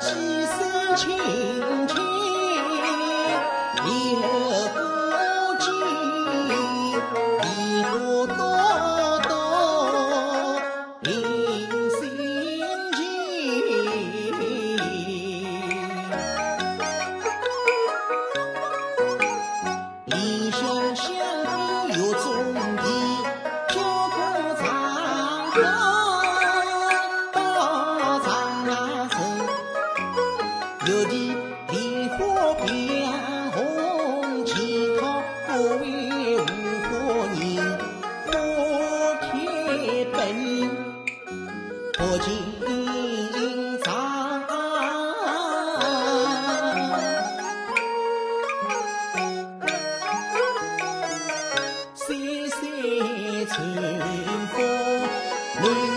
几声轻。看到长安城由其梨花变红其他各位护官人 Move.